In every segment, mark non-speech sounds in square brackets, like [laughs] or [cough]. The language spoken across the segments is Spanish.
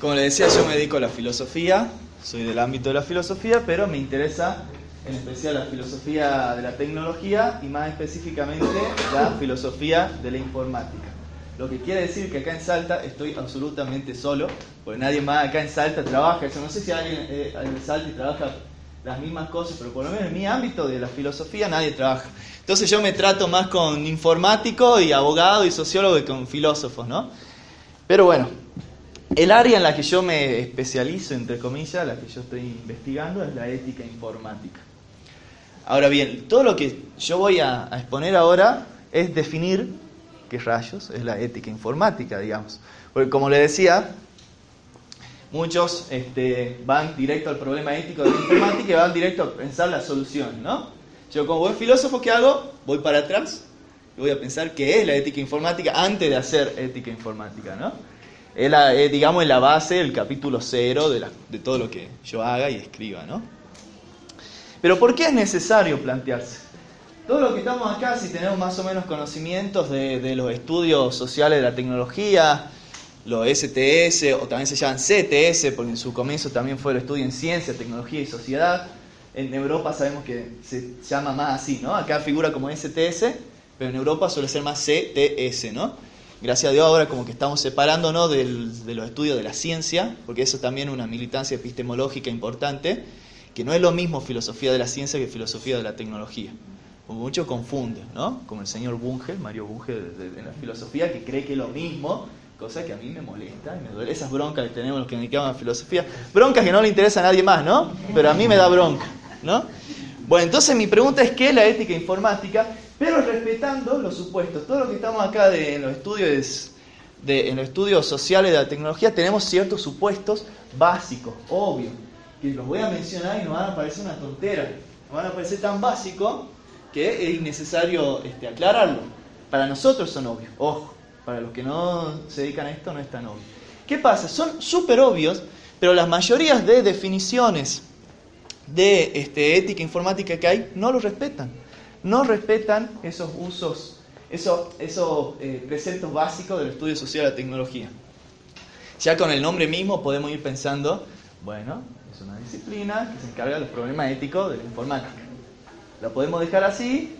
Como les decía, yo me dedico a la filosofía, soy del ámbito de la filosofía, pero me interesa en especial la filosofía de la tecnología y más específicamente la filosofía de la informática. Lo que quiere decir que acá en Salta estoy absolutamente solo, porque nadie más acá en Salta trabaja eso. No sé si alguien eh, en Salta y trabaja las mismas cosas, pero por lo menos en mi ámbito de la filosofía nadie trabaja. Entonces yo me trato más con informático y abogado y sociólogo que con filósofos, ¿no? Pero bueno, el área en la que yo me especializo, entre comillas, la que yo estoy investigando, es la ética informática. Ahora bien, todo lo que yo voy a, exponer ahora es definir qué rayos es la ética informática, digamos. Porque como le decía, muchos este, van directo al problema ético de la informática y van directo a pensar la solución, ¿no? Yo como buen filósofo, ¿qué hago? Voy para atrás y voy a pensar qué es la ética informática antes de hacer ética informática, ¿no? Es, la, digamos, la base, el capítulo cero de, de todo lo que yo haga y escriba, ¿no? Pero ¿por qué es necesario plantearse? Todo lo que estamos acá, si tenemos más o menos conocimientos de, los estudios sociales de la tecnología, los STS, o también se llaman CTS, porque en su comienzo también fue el estudio en ciencia, tecnología y sociedad. En Europa sabemos que se llama más así, ¿no? Acá figura como STS, pero en Europa suele ser más CTS, ¿no? Gracias a Dios ahora como que estamos separándonos de los estudios de la ciencia, porque eso también es una militancia epistemológica importante, que no es lo mismo filosofía de la ciencia que filosofía de la tecnología. Como muchos confunden, ¿no? Como el señor Bunge, Mario Bunge de, la filosofía, que cree que es lo mismo, cosa que a mí me molesta y me duele esas broncas que tenemos los que dedicamos a filosofía. Broncas que no le interesa a nadie más, ¿no? Pero a mí me da bronca, ¿no? Bueno, entonces mi pregunta es, ¿qué es la ética informática? Pero respetando los supuestos. Todo lo que estamos acá en, los estudios de, en los estudios sociales de la tecnología tenemos ciertos supuestos básicos, obvios, que los voy a mencionar y nos van a parecer una tontera, nos van a parecer tan básicos que es innecesario este, aclararlo. Para nosotros son obvios, ojo, para los que no se dedican a esto no es tan obvio. ¿Qué pasa? Son súper obvios, pero las mayorías de definiciones de este, ética informática que hay no lo respetan no respetan esos usos, esos, esos eh, preceptos básicos del estudio social de la tecnología. Ya con el nombre mismo podemos ir pensando, bueno, es una disciplina que se encarga de los problemas éticos de la informática. La podemos dejar así,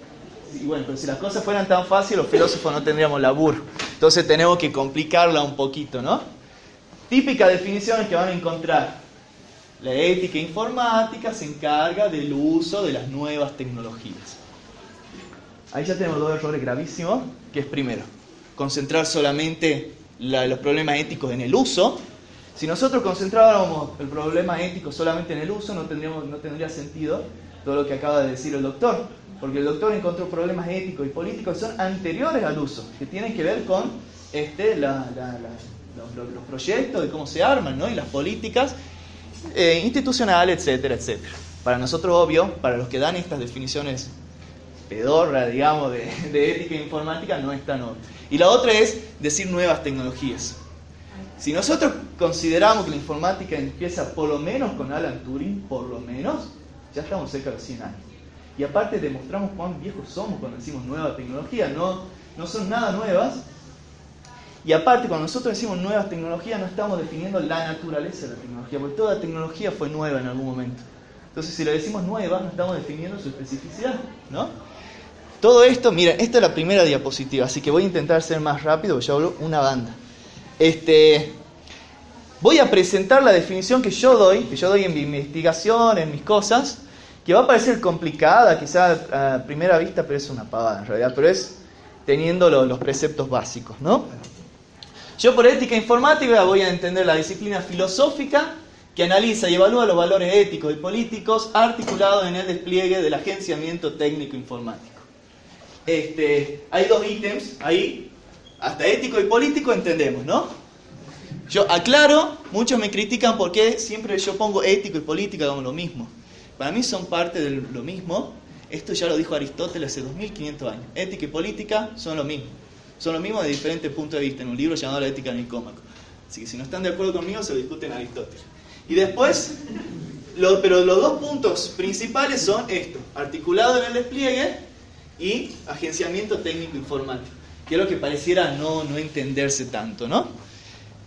y bueno, si las cosas fueran tan fáciles, los filósofos no tendríamos laburo. Entonces tenemos que complicarla un poquito, ¿no? Típicas definiciones que van a encontrar. La ética informática se encarga del uso de las nuevas tecnologías. Ahí ya tenemos dos errores gravísimos, que es primero, concentrar solamente los problemas éticos en el uso. Si nosotros concentráramos el problema ético solamente en el uso, no, tendríamos, no tendría sentido todo lo que acaba de decir el doctor, porque el doctor encontró problemas éticos y políticos que son anteriores al uso, que tienen que ver con este, los, proyectos, de cómo se arman, ¿no? y las políticas eh, institucionales, etcétera, etcétera. Para nosotros, obvio, para los que dan estas definiciones pedorra, digamos, de, ética informática no es tan. Y la otra es decir nuevas tecnologías. Si nosotros consideramos que la informática empieza por lo menos con Alan Turing, por lo menos, ya estamos cerca de los 100 años. Y aparte demostramos cuán viejos somos cuando decimos nueva tecnología, no, no son nada nuevas. Y aparte, cuando nosotros decimos nuevas tecnologías, no estamos definiendo la naturaleza de la tecnología, porque toda tecnología fue nueva en algún momento. Entonces, si le decimos nueva, no estamos definiendo su especificidad, ¿no? Todo esto, miren, esta es la primera diapositiva, así que voy a intentar ser más rápido, yo hablo una banda. Este, voy a presentar la definición que yo doy, que yo doy en mi investigación, en mis cosas, que va a parecer complicada, quizás a primera vista, pero es una pavada en realidad, pero es teniendo los, los preceptos básicos, ¿no? Yo por ética informática voy a entender la disciplina filosófica que analiza y evalúa los valores éticos y políticos articulados en el despliegue del agenciamiento técnico informático. Este, hay dos ítems ahí, hasta ético y político entendemos, ¿no? Yo aclaro, muchos me critican porque siempre yo pongo ético y política como lo mismo. Para mí son parte de lo mismo. Esto ya lo dijo Aristóteles hace 2500 años. Ética y política son lo mismo. Son lo mismo de diferentes puntos de vista en un libro llamado La ética nicómaco. Así que si no están de acuerdo conmigo, se lo discuten Aristóteles. Y después, pero los dos puntos principales son esto, articulado en el despliegue y agenciamiento técnico informático, que es lo que pareciera no, no entenderse tanto, ¿no?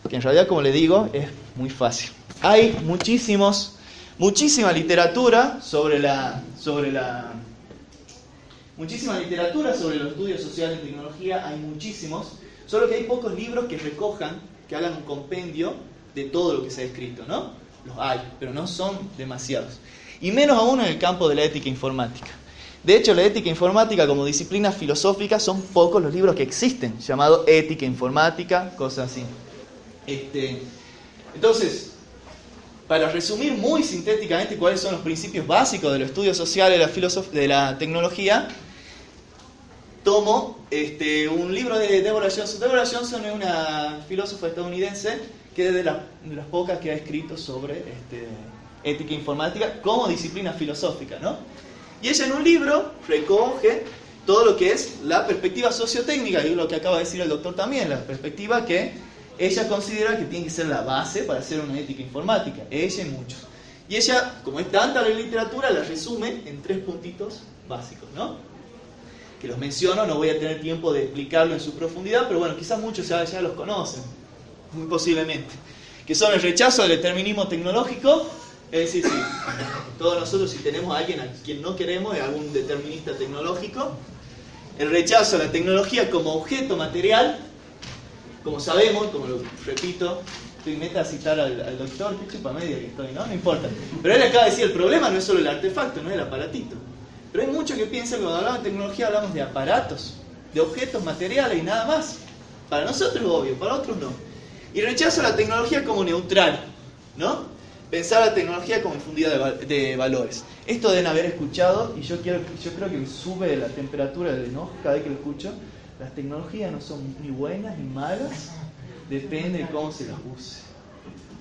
que en realidad, como le digo, es muy fácil. Hay muchísimos, muchísima literatura sobre la, sobre la, muchísima literatura sobre los estudios sociales de tecnología, hay muchísimos, solo que hay pocos libros que recojan, que hagan un compendio de todo lo que se ha escrito, ¿no? Los hay, pero no son demasiados. Y menos aún en el campo de la ética informática. De hecho, la ética informática como disciplina filosófica son pocos los libros que existen, llamado ética informática, cosas así. Este, entonces, para resumir muy sintéticamente cuáles son los principios básicos del estudio social de la, de la tecnología, tomo este, un libro de Deborah Johnson. Deborah Johnson es una filósofa estadounidense que es de, las pocas que ha escrito sobre este, ética informática como disciplina filosófica, ¿no? Y ella en un libro recoge todo lo que es la perspectiva sociotécnica, y lo que acaba de decir el doctor también, la perspectiva que ella considera que tiene que ser la base para hacer una ética informática, ella y muchos. Y ella, como es tanta la literatura, la resume en tres puntitos básicos, ¿no? Que los menciono, no voy a tener tiempo de explicarlo en su profundidad, pero bueno, quizás muchos ya, ya los conocen, muy posiblemente. Que son el rechazo al determinismo tecnológico, es decir, si todos nosotros si tenemos a alguien a quien no queremos, es algún determinista tecnológico, el rechazo a la tecnología como objeto material, como sabemos, como lo repito, estoy meta a citar al, doctor, qué chupa media que estoy, ¿no? No importa. Pero él acaba de decir, el problema no es solo el artefacto, no es el aparatito. Pero hay muchos que piensan que cuando hablamos de tecnología hablamos de aparatos, de objetos materiales y nada más. Para nosotros obvio, para otros no. Y rechazo a la tecnología como neutral, ¿no? Pensar la tecnología como infundida de, valores. Esto deben haber escuchado y yo, quiero, yo creo que sube la temperatura de enojo cada vez que lo escucho las tecnologías no son ni buenas ni malas, depende de cómo se las use.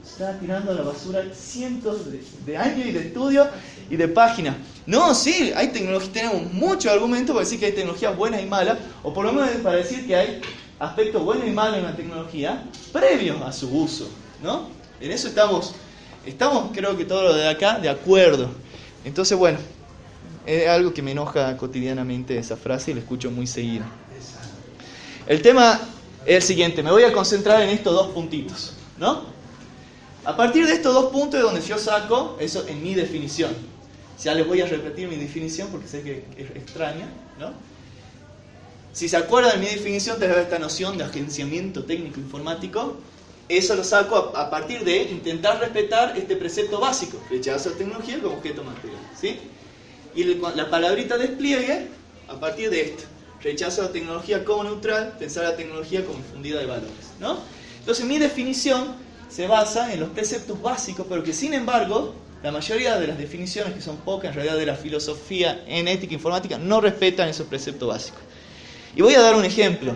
Está tirando a la basura cientos de, años y de estudios y de páginas. No, sí, hay tecnología, tenemos muchos argumentos para decir que hay tecnologías buenas y malas, o por lo menos para decir que hay aspectos buenos y malos en la tecnología previos a su uso, ¿no? En eso estamos, estamos creo que todos los de acá de acuerdo. Entonces, bueno, es algo que me enoja cotidianamente esa frase y la escucho muy seguido. El tema es el siguiente, me voy a concentrar en estos dos puntitos, ¿no? A partir de estos dos puntos es donde yo saco eso en mi definición. Ya les voy a repetir mi definición porque sé que es extraña, ¿no? Si se acuerdan de mi definición, te esta noción de agenciamiento técnico informático. Eso lo saco a, partir de intentar respetar este precepto básico, rechazo a tecnología como objeto material, ¿sí? Y la palabrita despliegue a partir de esto rechazo la tecnología como neutral, pensar la tecnología como infundida de valores. ¿no? Entonces mi definición se basa en los preceptos básicos, pero que sin embargo la mayoría de las definiciones, que son pocas en realidad de la filosofía en ética informática, no respetan esos preceptos básicos. Y voy a dar un ejemplo.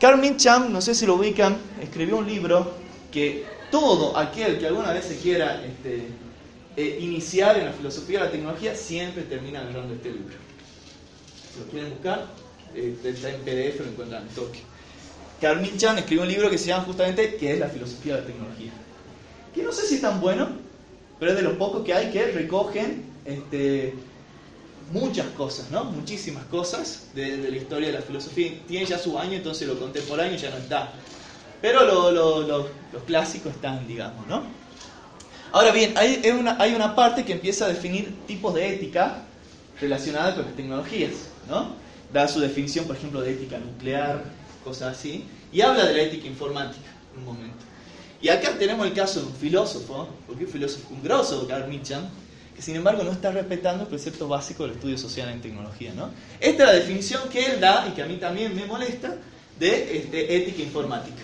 Carmen Cham, no sé si lo ubican, escribió un libro que todo aquel que alguna vez se quiera este, eh, iniciar en la filosofía de la tecnología siempre termina agarrando este libro. Si lo quieren buscar, eh, está en PDF, lo encuentran en Tokio. Carmen Chan escribió un libro que se llama justamente ¿Qué es la filosofía de la tecnología? Que no sé si es tan bueno, pero es de los pocos que hay que recogen este, muchas cosas, ¿no? Muchísimas cosas de, la historia de la filosofía. Tiene ya su año, entonces lo contemporáneo ya no está. Pero los clásicos están, digamos, ¿no? Ahora bien, hay una, hay una parte que empieza a definir tipos de ética relacionada con las tecnologías, ¿no? da su definición, por ejemplo, de ética nuclear, cosas así, y habla de la ética informática un momento. Y acá tenemos el caso de un filósofo, porque un filósofo, un grosso, Carl Mitcham, que sin embargo no está respetando el precepto básico del estudio social en tecnología. ¿no? Esta es la definición que él da, y que a mí también me molesta, de este, ética informática.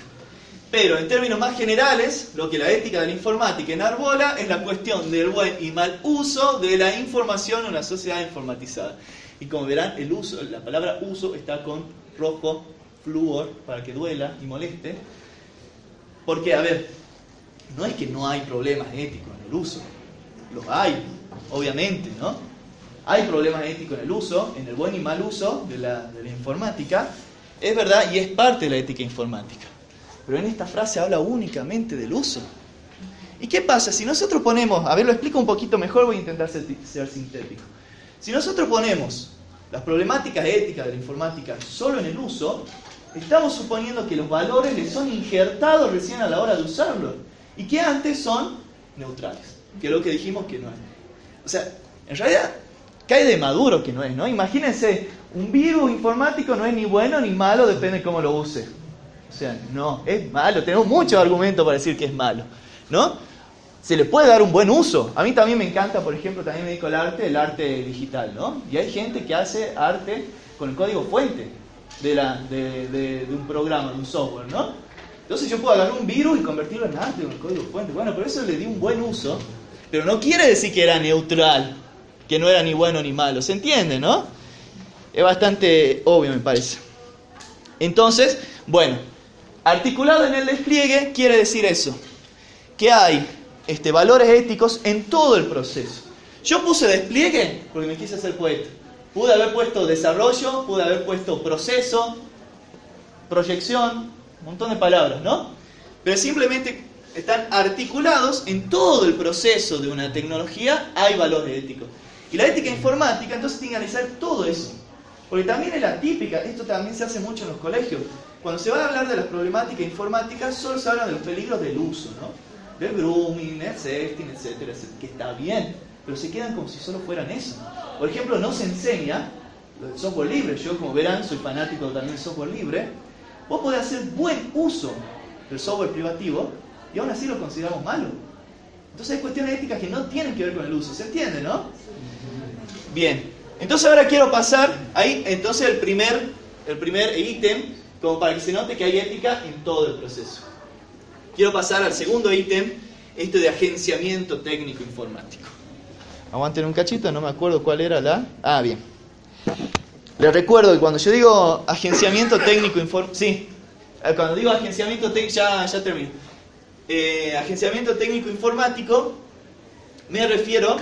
Pero en términos más generales, lo que la ética de la informática enarbola es la cuestión del buen y mal uso de la información en una sociedad informatizada. Y como verán, la palabra uso está con rojo flúor para que duela y moleste. Porque, a ver, no es que no hay problemas éticos en el uso, los hay, obviamente, ¿no? Hay problemas éticos en el uso, en el buen y mal uso de la, informática, es verdad, y es parte de la ética informática. Pero en esta frase habla únicamente del uso. ¿Y qué pasa? Si nosotros ponemos, a ver, lo explico un poquito mejor, voy a intentar ser, sintético. Si nosotros ponemos las problemáticas éticas de la informática solo en el uso, estamos suponiendo que los valores les son injertados recién a la hora de usarlos y que antes son neutrales, que es lo que dijimos que no es. O sea, en realidad cae de maduro que no es, ¿no? Imagínense, un virus informático no es ni bueno ni malo, depende de cómo lo use. O sea, no, es malo, tenemos muchos argumentos para decir que es malo, ¿no? Se le puede dar un buen uso. A mí también me encanta, por ejemplo, también me dedico al arte, el arte digital, ¿no? Y hay gente que hace arte con el código fuente de, la, de, de, un programa, de un software, ¿no? Entonces yo puedo agarrar un virus y convertirlo en arte con el código fuente. Bueno, por eso le di un buen uso, pero no quiere decir que era neutral, que no era ni bueno ni malo. ¿Se entiende, no? Es bastante obvio, me parece. Entonces, bueno, articulado en el despliegue quiere decir eso, que hay este, valores éticos en todo el proceso. Yo puse despliegue porque me quise hacer poeta. Pude haber puesto desarrollo, pude haber puesto proceso, proyección, un montón de palabras, ¿no? Pero simplemente están articulados en todo el proceso de una tecnología, hay valores éticos. Y la ética informática entonces tiene que analizar todo eso. Porque también es la típica, esto también se hace mucho en los colegios. Cuando se va a hablar de las problemáticas informáticas, solo se habla de los peligros del uso, ¿no? Del grooming, el sexting, etcétera, etcétera, que está bien, pero se quedan como si solo fueran eso. Por ejemplo, no se enseña el software libre. Yo, como verán, soy fanático también del software libre. Vos podés hacer buen uso del software privativo y aún así lo consideramos malo. Entonces hay cuestiones éticas que no tienen que ver con el uso. ¿Se entiende, no? Bien. Entonces ahora quiero pasar ahí, entonces el primer, el primer ítem, como para que se note que hay ética en todo el proceso. Quiero pasar al segundo ítem, este de agenciamiento técnico informático. Aguanten un cachito, no me acuerdo cuál era la... Ah, bien. Les recuerdo que cuando yo digo agenciamiento técnico informático... Sí, eh, cuando digo agenciamiento técnico... Ya, ya termino. Eh, agenciamiento técnico informático, me refiero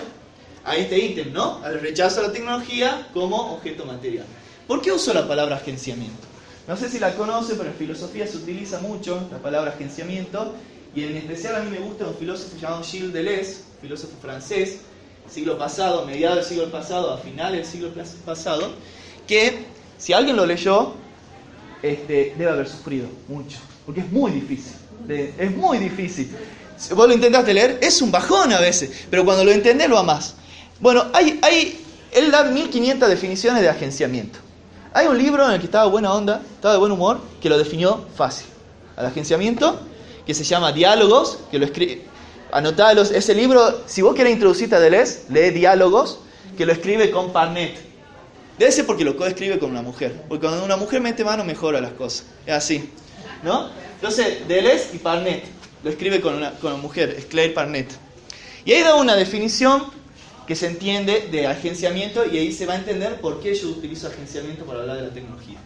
a este ítem, ¿no? Al rechazo a la tecnología como objeto material. ¿Por qué uso la palabra agenciamiento? No sé si la conoce, pero en filosofía se utiliza mucho la palabra agenciamiento, y en especial a mí me gusta un filósofo llamado Gilles Deleuze, filósofo francés, siglo pasado, mediados del siglo pasado, a finales del siglo pasado, que si alguien lo leyó, este, debe haber sufrido mucho, porque es muy difícil, es muy difícil. Vos lo intentaste leer, es un bajón a veces, pero cuando lo entendés lo amás. Bueno, hay, hay, él da 1500 definiciones de agenciamiento. Hay un libro en el que estaba buena onda, estaba de buen humor, que lo definió fácil. Al agenciamiento, que se llama Diálogos, que lo escribe, anotalos, ese libro, si vos querés introducirte a Deleuze, lee Diálogos, que lo escribe con Parnet. Debe ser porque lo coescribe con una mujer, porque cuando una mujer mete mano mejora las cosas, es así, ¿no? Entonces, Deleuze y Parnet, lo escribe con una, mujer, es Claire Parnet. Y ahí da una definición que se entiende de agenciamiento y ahí se va a entender por qué yo utilizo agenciamiento para hablar de la tecnología.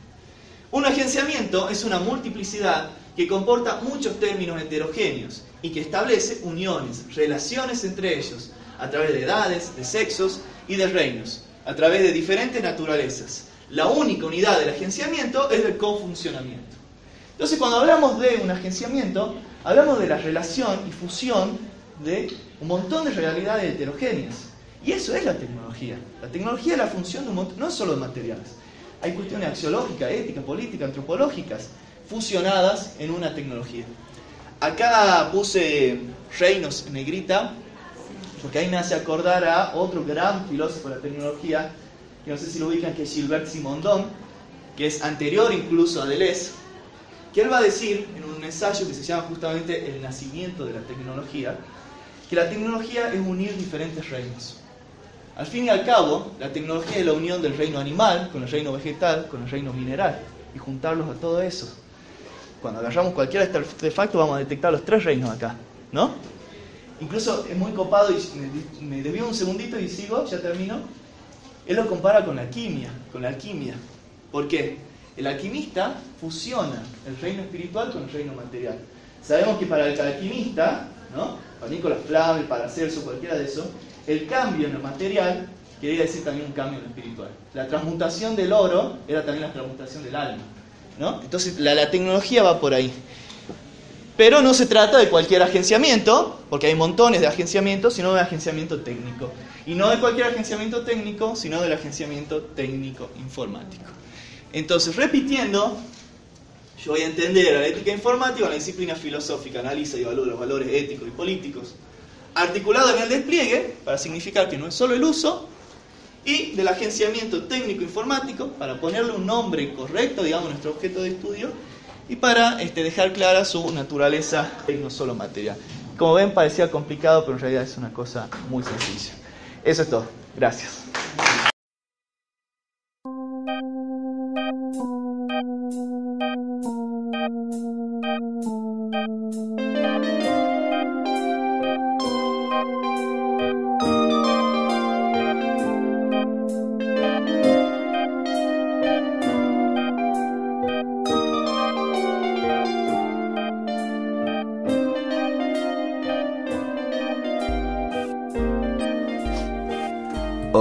Un agenciamiento es una multiplicidad que comporta muchos términos heterogéneos y que establece uniones, relaciones entre ellos, a través de edades, de sexos y de reinos, a través de diferentes naturalezas. La única unidad del agenciamiento es el confuncionamiento. Entonces, cuando hablamos de un agenciamiento, hablamos de la relación y fusión de un montón de realidades heterogéneas. Y eso es la tecnología. La tecnología es la función de un montón, no solo de materiales. Hay cuestiones axiológicas, éticas, políticas, antropológicas, fusionadas en una tecnología. Acá puse reinos en negrita, porque ahí me hace acordar a otro gran filósofo de la tecnología, que no sé si lo ubican, que es Gilbert Simondon, que es anterior incluso a Deleuze, que él va a decir en un ensayo que se llama justamente El nacimiento de la tecnología, que la tecnología es unir diferentes reinos. Al fin y al cabo, la tecnología es la unión del reino animal con el reino vegetal, con el reino mineral, y juntarlos a todo eso. Cuando agarramos cualquier artefacto vamos a detectar los tres reinos acá, ¿no? Incluso es muy copado y me debió un segundito y sigo, ya termino. Él lo compara con la alquimia, con la alquimia. ¿Por qué? El alquimista fusiona el reino espiritual con el reino material. Sabemos que para el alquimista, ¿no? Para Nicolás Flamel, para Celso, cualquiera de esos, el cambio en el material quería decir también un cambio en lo espiritual. La transmutación del oro era también la transmutación del alma. ¿no? Entonces la, la, tecnología va por ahí. Pero no se trata de cualquier agenciamiento, porque hay montones de agenciamientos, sino de agenciamiento técnico. Y no de cualquier agenciamiento técnico, sino del agenciamiento técnico informático. Entonces, repitiendo, yo voy a entender a la ética informática, la disciplina filosófica, analiza y evalúa los valores éticos y políticos, articulado en el despliegue, para significar que no es solo el uso, y del agenciamiento técnico informático, para ponerle un nombre correcto, digamos, a nuestro objeto de estudio, y para este, dejar clara su naturaleza no solo material. Como ven, parecía complicado, pero en realidad es una cosa muy sencilla. Eso es todo. Gracias.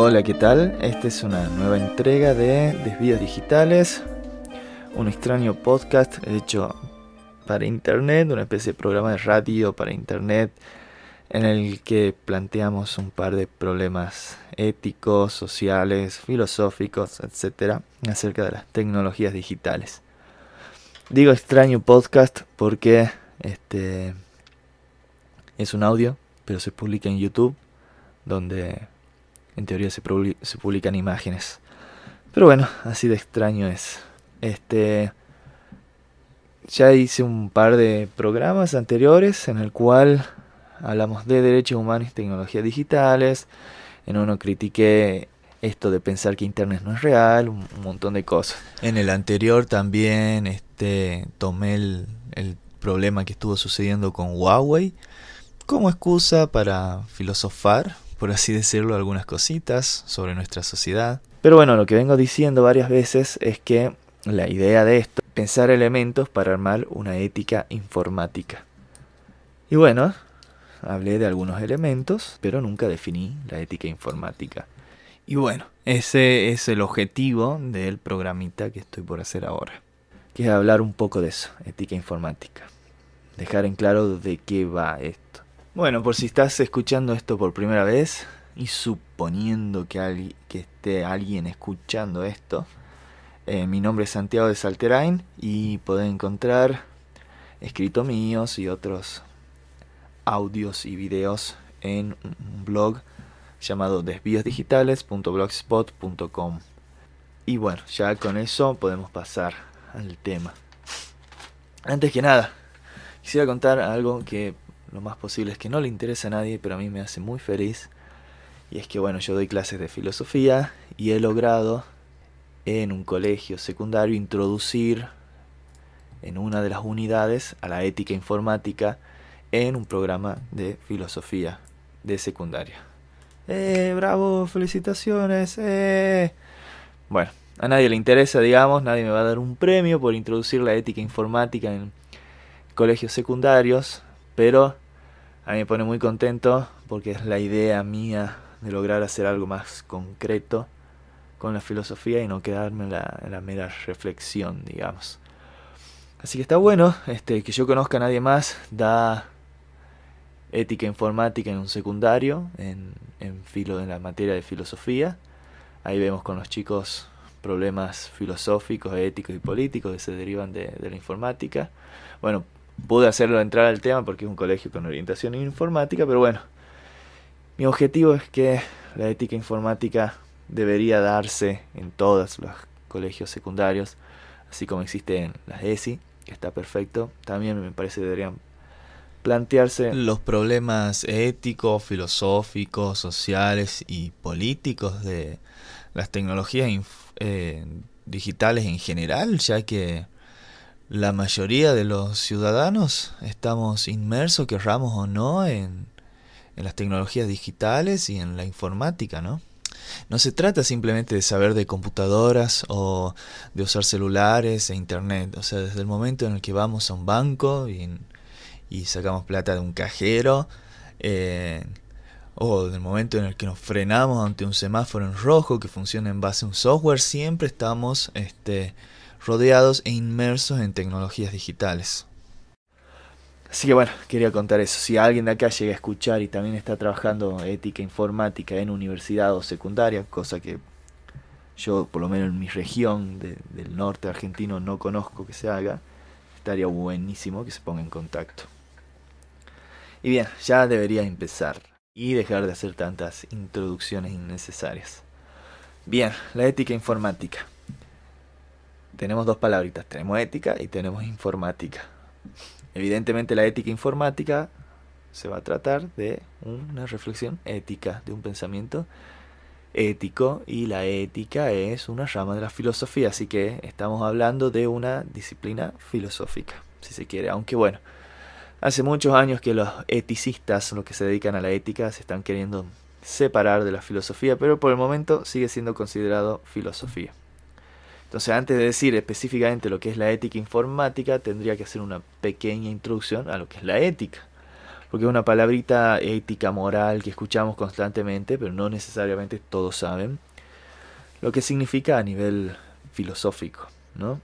Hola, ¿qué tal? Esta es una nueva entrega de Desvíos Digitales, un extraño podcast hecho para internet, una especie de programa de radio para internet en el que planteamos un par de problemas éticos, sociales, filosóficos, etcétera, acerca de las tecnologías digitales. Digo extraño podcast porque este es un audio, pero se publica en YouTube, donde en teoría se, publican imágenes. Pero bueno, así de extraño es. Este. Ya hice un par de programas anteriores en el cual hablamos de derechos humanos y tecnologías digitales. En uno critiqué esto de pensar que Internet no es real, un, montón de cosas. En el anterior también este, tomé el, el problema que estuvo sucediendo con Huawei como excusa para filosofar por así decirlo, algunas cositas sobre nuestra sociedad. Pero bueno, lo que vengo diciendo varias veces es que la idea de esto es pensar elementos para armar una ética informática. Y bueno, hablé de algunos elementos, pero nunca definí la ética informática. Y bueno, ese es el objetivo del programita que estoy por hacer ahora, que es hablar un poco de eso, ética informática. Dejar en claro de qué va esto. Bueno, por si estás escuchando esto por primera vez y suponiendo que, esté alguien escuchando esto, eh, mi nombre es Santiago de Salterain y podés encontrar escritos míos y otros audios y videos en un blog llamado desvíosdigitales.blogspot.com. Y bueno, ya con eso podemos pasar al tema. Antes que nada, quisiera contar algo que lo más posible es que no le interese a nadie, pero a mí me hace muy feliz. Y es que bueno, yo doy clases de filosofía y he logrado en un colegio secundario introducir en una de las unidades a la ética informática en un programa de filosofía de secundaria. ¡Eh, bravo! ¡Felicitaciones! ¡Eh! Bueno, a nadie le interesa, digamos, nadie me va a dar un premio por introducir la ética informática en colegios secundarios, pero a mí me pone muy contento porque es la idea mía de lograr hacer algo más concreto con la filosofía y no quedarme en la, mera reflexión, digamos. Así que está bueno este, que yo conozca a nadie más, da ética informática en un secundario, en, en, filo, en la materia de filosofía. Ahí vemos con los chicos problemas filosóficos, éticos y políticos que se derivan de, de la informática. Bueno, pude hacerlo entrar al tema porque es un colegio con orientación informática, pero bueno, mi objetivo es que la ética informática debería darse en todos los colegios secundarios, así como existe en las ESI, que está perfecto. También me parece que deberían plantearse los problemas éticos, filosóficos, sociales y políticos de las tecnologías eh, digitales en general, ya que la mayoría de los ciudadanos estamos inmersos, querramos o no, en, en las tecnologías digitales y en la informática, ¿no? No se trata simplemente de saber de computadoras o de usar celulares e internet. O sea, desde el momento en el que vamos a un banco y, sacamos plata de un cajero, eh, o del momento en el que nos frenamos ante un semáforo en rojo que funciona en base a un software, siempre estamos este, rodeados e inmersos en tecnologías digitales. Así que bueno, quería contar eso. Si alguien de acá llega a escuchar y también está trabajando ética informática en universidad o secundaria, cosa que yo por lo menos en mi región del norte argentino no conozco que se haga, estaría buenísimo que se ponga en contacto. Y bien, ya debería empezar y dejar de hacer tantas introducciones innecesarias. Bien, la ética informática. Tenemos dos palabritas, tenemos ética y tenemos informática. Evidentemente la ética informática se va a tratar de una reflexión ética, de un pensamiento ético y la ética es una rama de la filosofía, así que estamos hablando de una disciplina filosófica, si se quiere, aunque bueno, hace muchos años que los eticistas, los que se dedican a la ética, se están queriendo separar de la filosofía, pero por el momento sigue siendo considerado filosofía. Entonces, antes de decir específicamente lo que es la ética informática, tendría que hacer una pequeña introducción a lo que es la ética porque es una palabrita ética, moral que escuchamos constantemente, pero no necesariamente todos saben lo que significa a nivel filosófico, ¿no?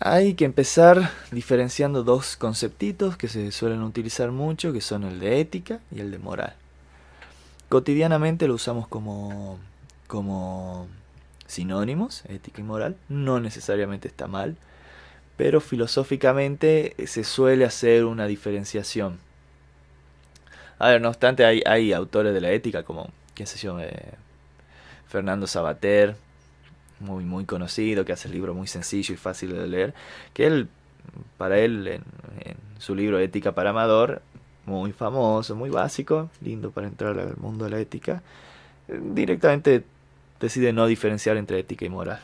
Hay que empezar diferenciando dos conceptitos que se suelen utilizar mucho, que son el de ética y el de moral. Cotidianamente lo usamos como, como sinónimos, ética y moral. No necesariamente está mal pero filosóficamente eh, se suele hacer una diferenciación. A ver, no obstante, hay, autores de la ética como, qué sé yo, eh, Fernando Sabater, muy, muy conocido, que hace el libro muy sencillo y fácil de leer, que él, para él, en, su libro Ética para Amador, muy famoso, muy básico, lindo para entrar al mundo de la ética, eh, directamente decide no diferenciar entre ética y moral.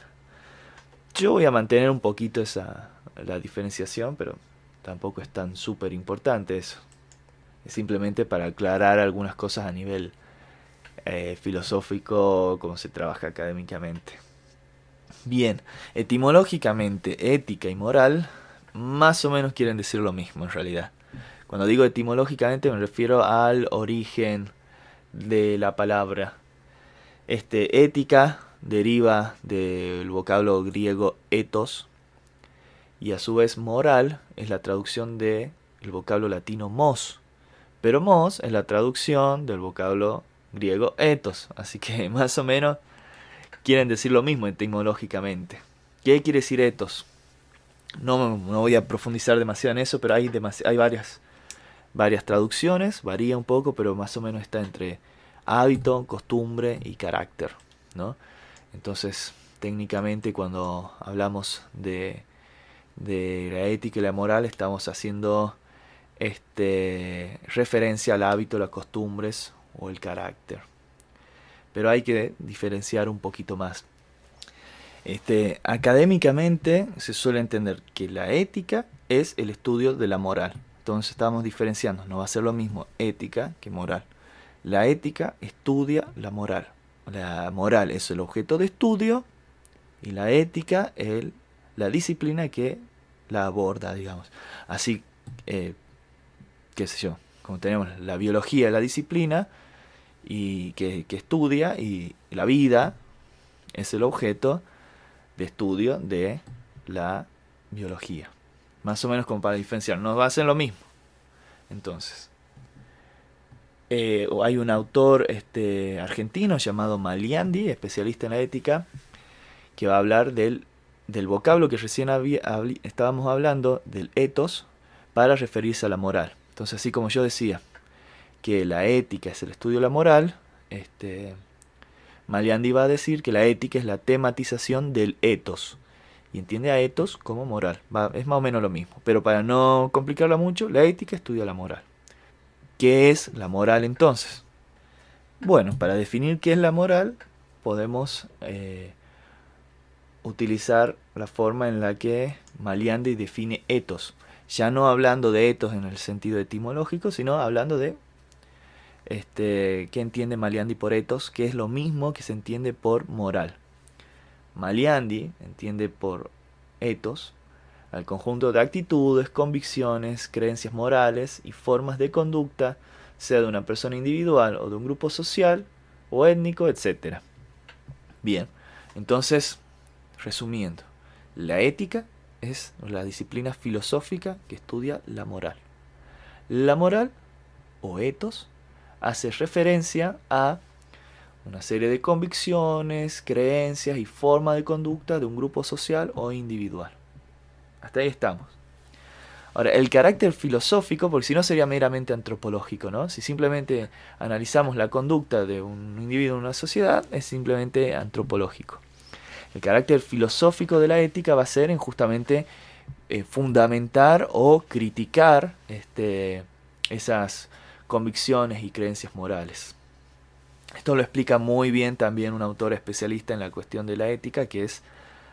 Yo voy a mantener un poquito esa, la diferenciación, pero tampoco es tan súper importante eso. Es simplemente para aclarar algunas cosas a nivel eh, filosófico, cómo se trabaja académicamente. Bien, etimológicamente, ética y moral más o menos quieren decir lo mismo en realidad. Cuando digo etimológicamente me refiero al origen de la palabra. Este, ética deriva del vocablo griego ethos, y a su vez moral es la traducción del vocablo latino mos, pero mos es la traducción del vocablo griego ethos, así que [laughs] más o menos quieren decir lo mismo etimológicamente. ¿Qué quiere decir ethos? No, no voy a profundizar demasiado en eso, pero hay, hay varias, varias traducciones, varía un poco, pero más o menos está entre hábito, costumbre y carácter. ¿no? Entonces, técnicamente cuando hablamos de de la ética y la moral estamos haciendo este, referencia al hábito, las costumbres o el carácter. Pero hay que diferenciar un poquito más. Este, académicamente se suele entender que la ética es el estudio de la moral. Entonces estamos diferenciando, no va a ser lo mismo ética que moral. La ética estudia la moral. La moral es el objeto de estudio y la ética el la disciplina que la aborda, digamos. Así, eh, qué sé yo, como tenemos la biología, la disciplina, y que, estudia, y la vida es el objeto de estudio de la biología. Más o menos como para diferenciar, no ser lo mismo. Entonces, eh, hay un autor este, argentino llamado Maliandi, especialista en la ética, que va a hablar del del vocablo que recién estábamos hablando, del ethos, para referirse a la moral. Entonces, así como yo decía que la ética es el estudio de la moral, este, Maliandi va a decir que la ética es la tematización del ethos. Y entiende a ethos como moral. es más o menos lo mismo. Pero para no complicarla mucho, la ética estudia la moral. ¿Qué es la moral entonces? Bueno, para definir qué es la moral, podemos eh, utilizar la forma en la que Maliandi define etos, ya no hablando de etos en el sentido etimológico, sino hablando de este, qué entiende Maliandi por etos, que es lo mismo que se entiende por moral. Maliandi entiende por etos al conjunto de actitudes, convicciones, creencias morales y formas de conducta, sea de una persona individual o de un grupo social o étnico, etc. Bien, entonces Resumiendo, la ética es la disciplina filosófica que estudia la moral. La moral, o etos, hace referencia a una serie de convicciones, creencias y formas de conducta de un grupo social o individual. Hasta ahí estamos. Ahora, el carácter filosófico, porque si no sería meramente antropológico, ¿no? Si simplemente analizamos la conducta de un individuo en una sociedad, es simplemente antropológico. El carácter filosófico de la ética va a ser en justamente eh, fundamentar o criticar este, esas convicciones y creencias morales. Esto lo explica muy bien también un autor especialista en la cuestión de la ética, que es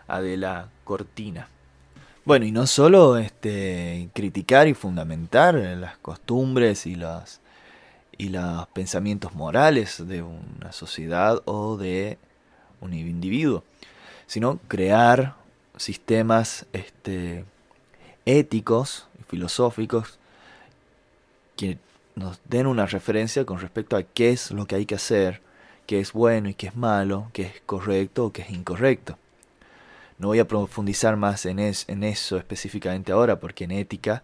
Adela Cortina. Bueno, y no solo este, criticar y fundamentar las costumbres y los, y los pensamientos morales de una sociedad o de un individuo, sino crear sistemas este, éticos y filosóficos que nos den una referencia con respecto a qué es lo que hay que hacer, qué es bueno y qué es malo, qué es correcto o qué es incorrecto. No voy a profundizar más en, en eso específicamente ahora, porque en ética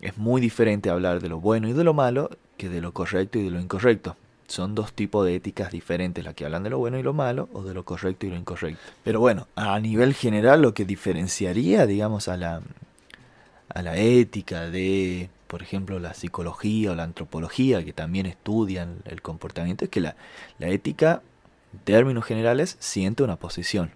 es muy diferente hablar de lo bueno y de lo malo que de lo correcto y de lo incorrecto. Son dos tipos de éticas diferentes, las que hablan de lo bueno y lo malo, o de lo correcto y lo incorrecto. Pero bueno, a nivel general lo que diferenciaría, digamos, a la, a la ética de, por ejemplo, la psicología o la antropología, que también estudian el comportamiento, es que la, la ética, en términos generales, siente una posición.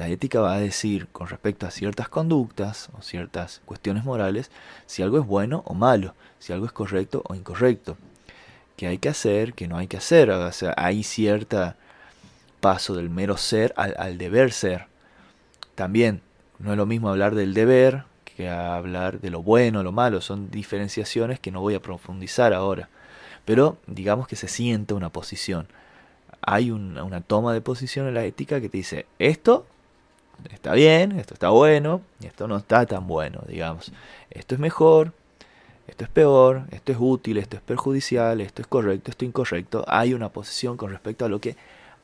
La ética va a decir con respecto a ciertas conductas o ciertas cuestiones morales si algo es bueno o malo, si algo es correcto o incorrecto, qué hay que hacer, qué no hay que hacer. O sea, hay cierto paso del mero ser al, deber ser. También no es lo mismo hablar del deber que hablar de lo bueno o lo malo. Son diferenciaciones que no voy a profundizar ahora. Pero digamos que se siente una posición. Hay una, una toma de posición en la ética que te dice, esto está bien, esto está bueno, y esto no está tan bueno, digamos. Esto es mejor, esto es peor, esto es útil, esto es perjudicial, esto es correcto, esto es incorrecto. Hay una posición con respecto a lo que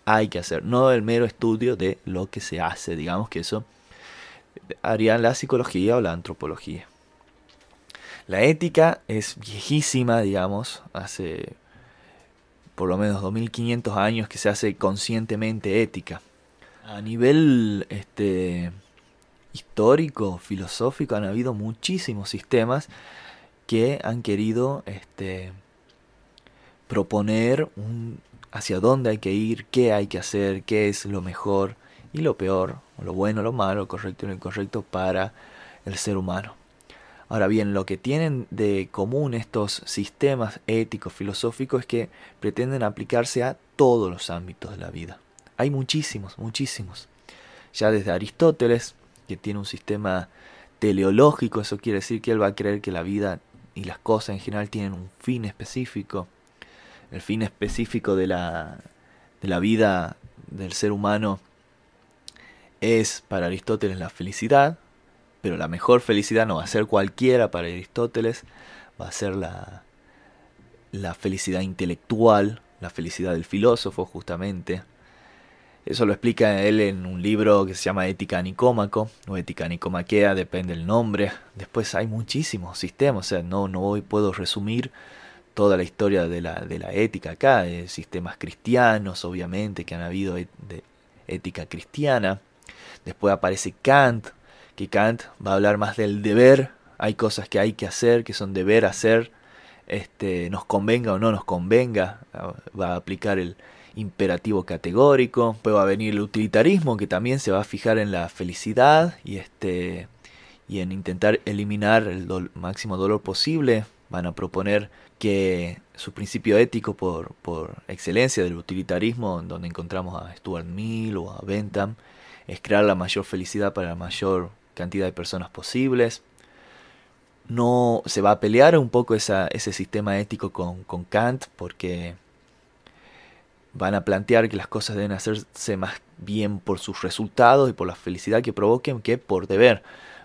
hay que hacer, no el mero estudio de lo que se hace, digamos que eso harían la psicología o la antropología. La ética es viejísima, digamos, hace por lo menos 2500 años que se hace conscientemente ética. A nivel este, histórico, filosófico, han habido muchísimos sistemas que han querido este, proponer un, hacia dónde hay que ir, qué hay que hacer, qué es lo mejor y lo peor, lo bueno, lo malo, lo correcto y lo incorrecto para el ser humano. Ahora bien, lo que tienen de común estos sistemas éticos, filosóficos, es que pretenden aplicarse a todos los ámbitos de la vida. Hay muchísimos, muchísimos. Ya desde Aristóteles, que tiene un sistema teleológico, eso quiere decir que él va a creer que la vida y las cosas en general tienen un fin específico. El fin específico de la, de la vida del ser humano es para Aristóteles la felicidad, pero la mejor felicidad no va a ser cualquiera para Aristóteles, va a ser la, la felicidad intelectual, la felicidad del filósofo justamente, eso lo explica él en un libro que se llama Ética Nicómaco o Ética Nicomaquea, depende del nombre. Después hay muchísimos sistemas, o sea, no, no hoy puedo resumir toda la historia de la, de la ética acá, de sistemas cristianos, obviamente, que han habido de ética cristiana. Después aparece Kant, que Kant va a hablar más del deber. Hay cosas que hay que hacer, que son deber hacer, este, nos convenga o no nos convenga. Va a aplicar el, imperativo categórico, puede venir el utilitarismo que también se va a fijar en la felicidad y este y en intentar eliminar el máximo dolor posible. Van a proponer que su principio ético por, por excelencia del utilitarismo, donde encontramos a Stuart Mill o a Bentham, es crear la mayor felicidad para la mayor cantidad de personas posibles. No se va a pelear un poco ese sistema ético con Kant porque van a plantear que las cosas deben hacerse más bien por sus resultados y por la felicidad que provoquen que por deber.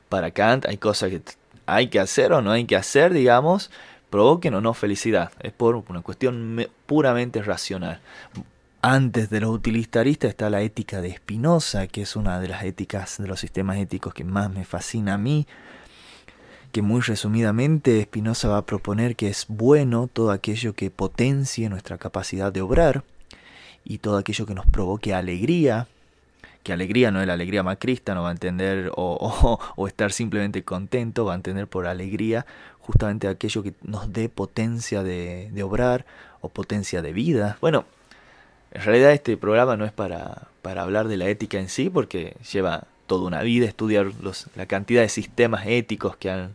Para Kant hay cosas que hay que hacer o no hay que hacer, digamos, provoquen o no felicidad. Es por una cuestión puramente racional. Antes de los utilitaristas está la ética de Spinoza, que es una de las éticas de los sistemas éticos que más me fascina a mí, que muy resumidamente Spinoza va a proponer que es bueno todo aquello que potencie nuestra capacidad de obrar, y todo aquello que nos provoque alegría, que alegría no es la alegría macrista, no va a entender o, estar simplemente contento, va a entender por alegría justamente aquello que nos dé potencia de, obrar o potencia de vida. Bueno, en realidad este programa no es para, para hablar de la ética en sí, porque lleva toda una vida estudiar la cantidad de sistemas éticos que han,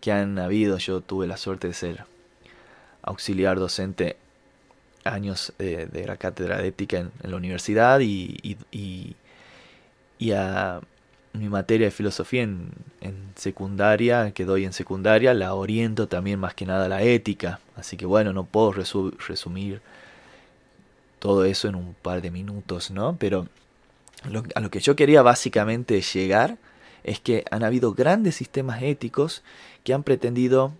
que han habido. Yo tuve la suerte de ser auxiliar docente años de la cátedra de ética en, la universidad y, y, y, a mi materia de filosofía en, en, secundaria, que doy en secundaria, la oriento también más que nada a la ética. Así que bueno, no puedo resumir todo eso en un par de minutos, ¿no? Pero a lo que yo quería básicamente llegar es que han habido grandes sistemas éticos que han pretendido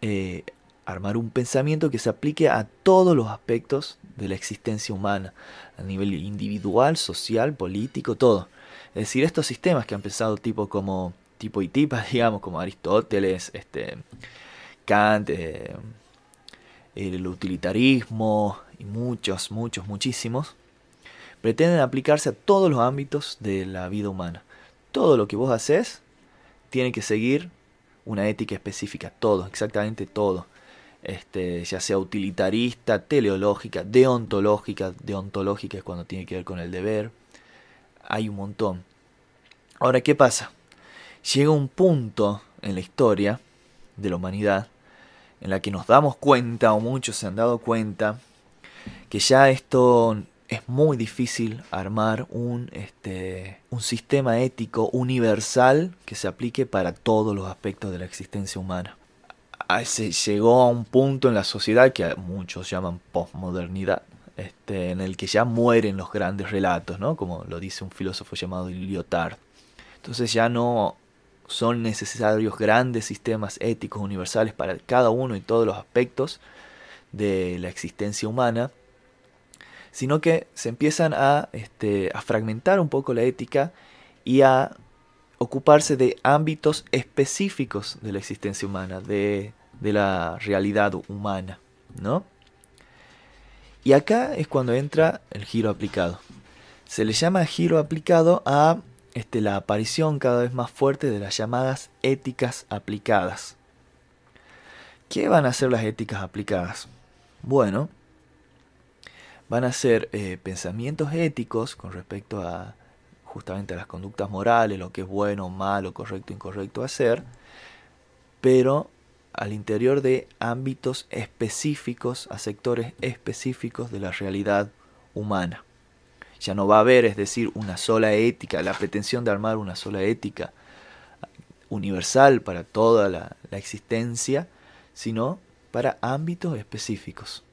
eh, armar un pensamiento que se aplique a todos los aspectos de la existencia humana, a nivel individual, social, político, todo. Es decir, estos sistemas que han pensado tipo como tipo y tipas, [laughs] digamos, como Aristóteles, este, Kant, eh, el utilitarismo, y muchos, muchos, muchísimos, pretenden aplicarse a todos los ámbitos de la vida humana. Todo lo que vos haces tiene que seguir una ética específica, todo, exactamente todo. Este, ya sea utilitarista, teleológica, deontológica, deontológica es cuando tiene que ver con el deber. Hay un montón. Ahora, ¿qué pasa? Llega un punto en la historia de la humanidad en la que nos damos cuenta, o muchos se han dado cuenta, que ya esto es muy difícil armar un, este, un sistema ético universal que se aplique para todos los aspectos de la existencia humana. Se llegó a un punto en la sociedad que muchos llaman postmodernidad, este, en el que ya mueren los grandes relatos, ¿no? como lo dice un filósofo llamado Lyotard. Entonces ya no son necesarios grandes sistemas éticos universales para cada uno y todos los aspectos de la existencia humana, sino que se empiezan a, este, a fragmentar un poco la ética y a ocuparse de ámbitos específicos de la existencia humana, de, de la realidad humana, ¿no? Y acá es cuando entra el giro aplicado. Se le llama giro aplicado a este, la aparición cada vez más fuerte de las llamadas éticas aplicadas. ¿Qué van a ser las éticas aplicadas? Bueno, van a ser eh, pensamientos éticos con respecto a justamente a las conductas morales, lo que es bueno, malo, correcto, incorrecto hacer, pero al interior de ámbitos específicos, a sectores específicos de la realidad humana. Ya no va a haber, es decir, una sola ética, la pretensión de armar una sola ética universal para toda la, existencia, sino para ámbitos específicos.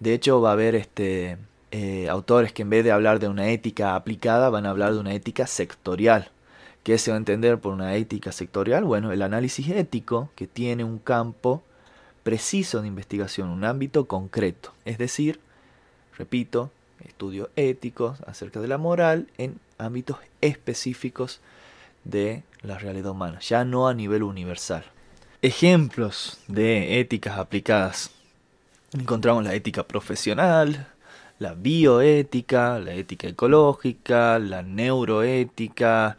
De hecho, va a haber este, eh, autores que en vez de hablar de una ética aplicada, van a hablar de una ética sectorial. ¿Qué se va a entender por una ética sectorial? Bueno, el análisis ético que tiene un campo preciso de investigación, un ámbito concreto. Es decir, repito, estudios éticos acerca de la moral en ámbitos específicos de la realidad humana, ya no a nivel universal. Ejemplos de éticas aplicadas encontramos la ética profesional, la bioética, la ética ecológica, la neuroética,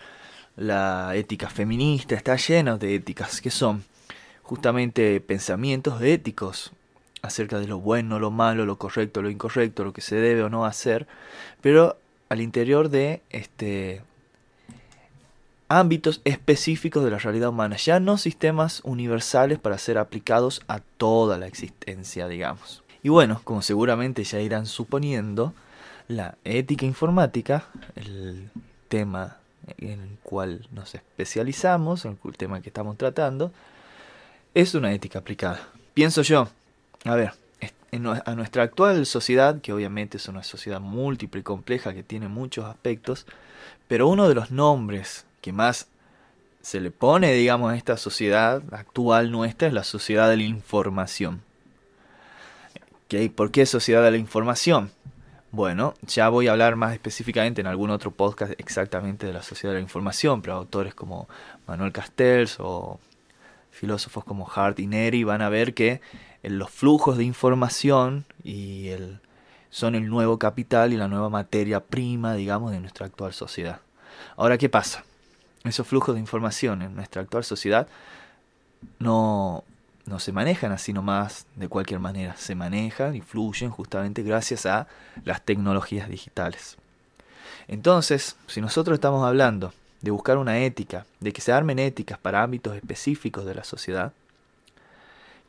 la ética feminista, está lleno de éticas que son justamente pensamientos éticos acerca de lo bueno, lo malo, lo correcto, lo incorrecto, lo que se debe o no hacer, pero al interior de este ámbitos específicos de la realidad humana, ya no sistemas universales para ser aplicados a toda la existencia, digamos. Y bueno, como seguramente ya irán suponiendo, la ética informática, el tema en el cual nos especializamos, el tema que estamos tratando, es una ética aplicada. Pienso yo, a ver, a nuestra actual sociedad, que obviamente es una sociedad múltiple y compleja que tiene muchos aspectos, pero uno de los nombres que más se le pone, digamos, a esta sociedad actual nuestra es la sociedad de la información. ¿Por qué sociedad de la información? Bueno, ya voy a hablar más específicamente en algún otro podcast exactamente de la sociedad de la información, pero autores como Manuel Castells o filósofos como Hart y Neri van a ver que los flujos de información y el son el nuevo capital y la nueva materia prima, digamos, de nuestra actual sociedad. Ahora, ¿qué pasa? Esos flujos de información en nuestra actual sociedad no, no se manejan así nomás de cualquier manera, se manejan y fluyen justamente gracias a las tecnologías digitales. Entonces, si nosotros estamos hablando de buscar una ética, de que se armen éticas para ámbitos específicos de la sociedad,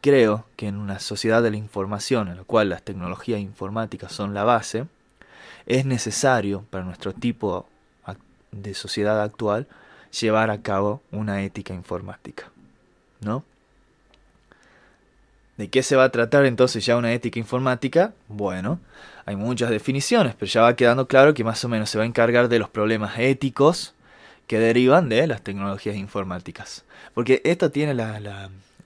creo que en una sociedad de la información en la cual las tecnologías informáticas son la base, es necesario para nuestro tipo de sociedad actual llevar a cabo una ética informática. ¿No? ¿De qué se va a tratar entonces ya una ética informática? Bueno, hay muchas definiciones, pero ya va quedando claro que más o menos se va a encargar de los problemas éticos que derivan de las tecnologías informáticas. Porque esto tiene la,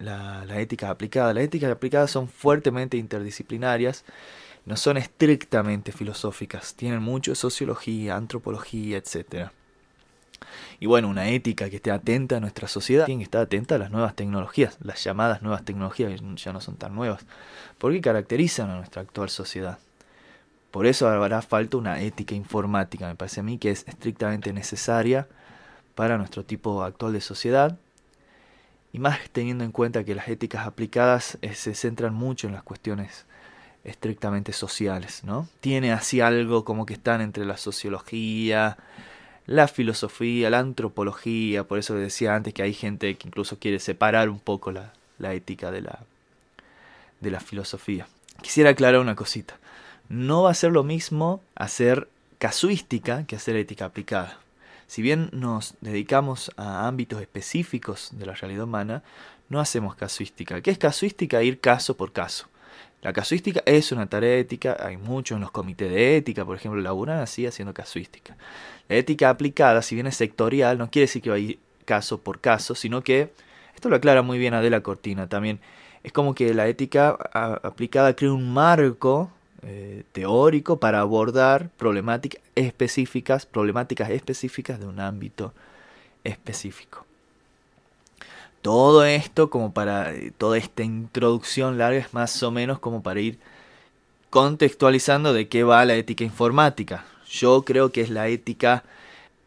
la, ética aplicada. Las éticas aplicadas son fuertemente interdisciplinarias, no son estrictamente filosóficas, tienen mucho sociología, antropología, etcétera. Y bueno, una ética que esté atenta a nuestra sociedad tiene que estar atenta a las nuevas tecnologías, las llamadas nuevas tecnologías, ya no son tan nuevas, porque caracterizan a nuestra actual sociedad. Por eso hará falta una ética informática, me parece a mí que es estrictamente necesaria para nuestro tipo actual de sociedad, y más teniendo en cuenta que las éticas aplicadas eh, se centran mucho en las cuestiones estrictamente sociales, ¿no? Tiene así algo como que están entre la sociología, la filosofía, la antropología, por eso decía antes que hay gente que incluso quiere separar un poco la, ética de la, de la filosofía. Quisiera aclarar una cosita. No va a ser lo mismo hacer casuística que hacer ética aplicada. Si bien nos dedicamos a ámbitos específicos de la realidad humana, no hacemos casuística. ¿Qué es casuística? Ir caso por caso. La casuística es una tarea ética, hay muchos en los comités de ética, por ejemplo, laburan así haciendo casuística. La ética aplicada, si bien es sectorial, no quiere decir que va a ir caso por caso, sino que, esto lo aclara muy bien Adela Cortina también, es como que la ética aplicada crea un marco eh, teórico para abordar problemáticas específicas, problemáticas específicas de un ámbito específico. Todo esto como para, eh, toda esta introducción larga es más o menos como para ir contextualizando de qué va la ética informática. Yo creo que es la ética,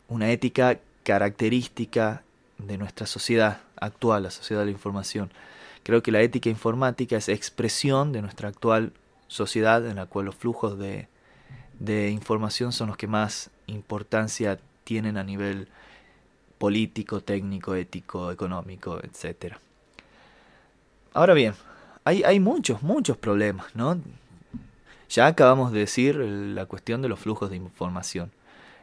una ética característica de nuestra sociedad actual, la sociedad de la información. Creo que la ética informática es expresión de nuestra actual sociedad en la cual los flujos de, de información son los que más importancia tienen a nivel político, técnico, ético, económico, etc. Ahora bien, hay, hay muchos, muchos problemas, ¿no? Ya acabamos de decir la cuestión de los flujos de información.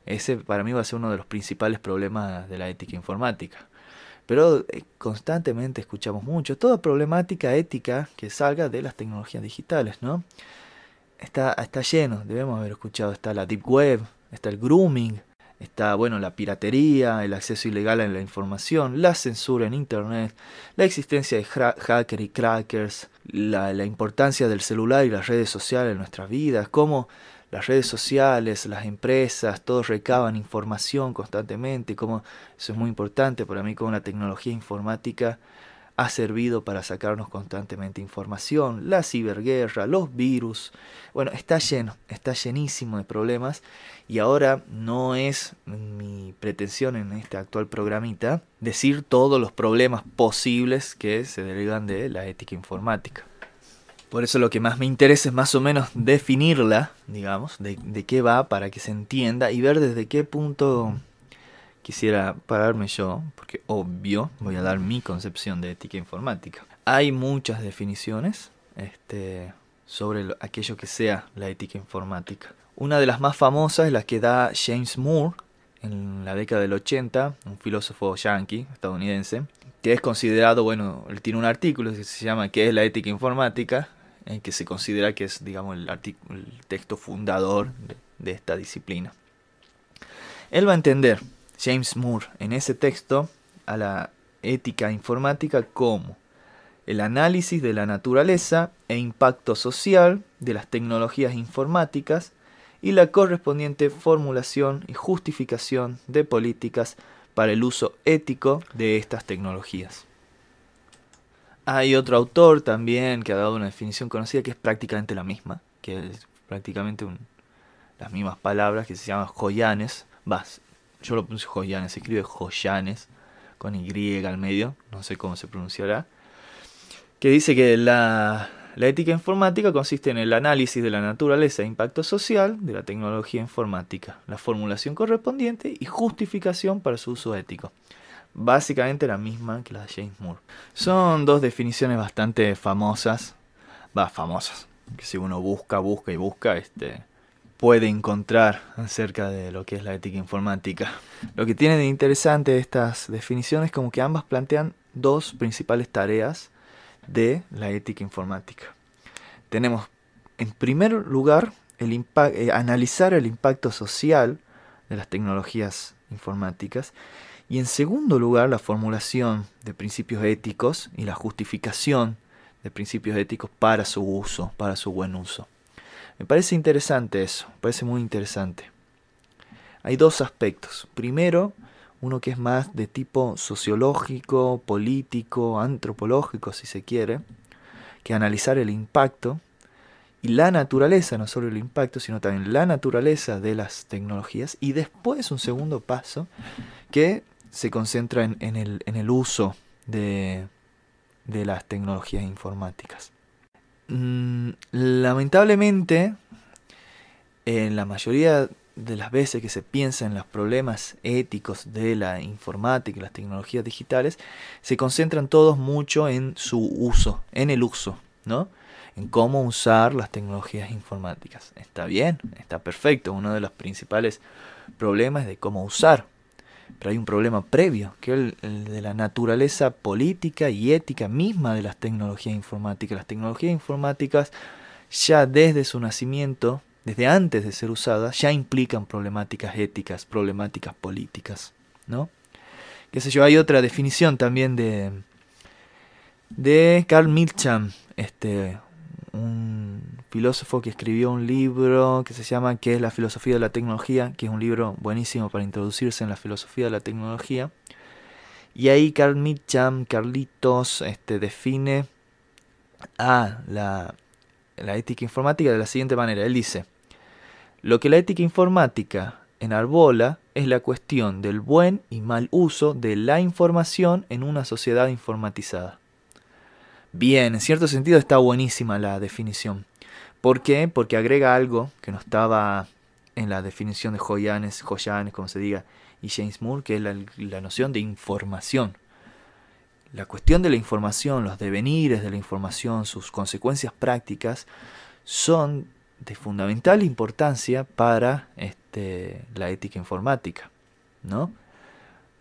Ese para mí va a ser uno de los principales problemas de la ética informática. Pero eh, constantemente escuchamos mucho, toda problemática ética que salga de las tecnologías digitales, ¿no? Está, está lleno, debemos haber escuchado, está la Deep Web, está el grooming, Está, bueno, la piratería, el acceso ilegal a la información, la censura en Internet, la existencia de hackers y crackers, la, la, importancia del celular y las redes sociales en nuestras vidas, cómo las redes sociales, las empresas, todos recaban información constantemente, cómo eso es muy importante para mí, como la tecnología informática ha servido para sacarnos constantemente información, la ciberguerra, los virus. Bueno, está lleno, está llenísimo de problemas y ahora no es mi pretensión en este actual programita decir todos los problemas posibles que se derivan de la ética informática. Por eso lo que más me interesa es más o menos definirla, digamos, de, de qué va para que se entienda y ver desde qué punto quisiera pararme yo, porque obvio voy a dar mi concepción de ética informática. Hay muchas definiciones este, sobre aquello que sea la ética informática. Una de las más famosas es la que da James Moore en la década del 80, un filósofo yankee, estadounidense, que es considerado, bueno, él tiene un artículo que se llama ¿Qué es la ética informática? en que se considera que es, digamos, el, el texto fundador de esta disciplina. Él va a entender James Moore en ese texto a la ética informática como el análisis de la naturaleza e impacto social de las tecnologías informáticas y la correspondiente formulación y justificación de políticas para el uso ético de estas tecnologías. Hay otro autor también que ha dado una definición conocida que es prácticamente la misma, que es prácticamente las mismas palabras que se llaman joyanes. Vas, yo lo puse joyanes, se escribe joyanes con Y al medio, no sé cómo se pronunciará. Que dice que la, la ética informática consiste en el análisis de la naturaleza e impacto social de la tecnología informática, la formulación correspondiente y justificación para su uso ético. Básicamente la misma que la de James Moore. Son dos definiciones bastante famosas, va, famosas, que si uno busca, busca y busca, este, puede encontrar acerca de lo que es la ética informática. Lo que tiene de interesante estas definiciones es como que ambas plantean dos principales tareas de la ética informática. Tenemos, en primer lugar, el eh, analizar el impacto social de las tecnologías informáticas y en segundo lugar la formulación de principios éticos y la justificación de principios éticos para su uso, para su buen uso. Me parece interesante eso, me parece muy interesante. Hay dos aspectos. Primero, uno que es más de tipo sociológico, político, antropológico, si se quiere, que analizar el impacto y la naturaleza, no solo el impacto, sino también la naturaleza de las tecnologías. Y después un segundo paso que se concentra en, el, uso de, las tecnologías informáticas. Mm, lamentablemente, en la mayoría de las veces que se piensa en los problemas éticos de la informática y las tecnologías digitales, se concentran todos mucho en su uso, en el uso, ¿no? En cómo usar las tecnologías informáticas. Está bien, está perfecto. Uno de los principales problemas es de cómo usar. Pero hay un problema previo, que es el, de la naturaleza política y ética misma de las tecnologías informáticas. Las tecnologías informáticas ya desde su nacimiento desde antes de ser usadas, ya implican problemáticas éticas, problemáticas políticas, ¿no? Qué sé yo, hay otra definición también de, de Carl Milcham, este, un filósofo que escribió un libro que se llama ¿Qué es la filosofía de la tecnología? que es un libro buenísimo para introducirse en la filosofía de la tecnología. Y ahí Carl Mitcham, Carlitos, este, define a la, la ética informática de la siguiente manera. Él dice, lo que la ética informática enarbola es la cuestión del buen y mal uso de la información en una sociedad informatizada. Bien, en cierto sentido está buenísima la definición. ¿Por qué? Porque agrega algo que no estaba en la definición de Joyanes, Joyanes, como se diga, y James Moore, que es la, noción de información. La cuestión de la información, los devenires de la información, sus consecuencias prácticas, son de fundamental importancia para este, la ética informática, ¿no?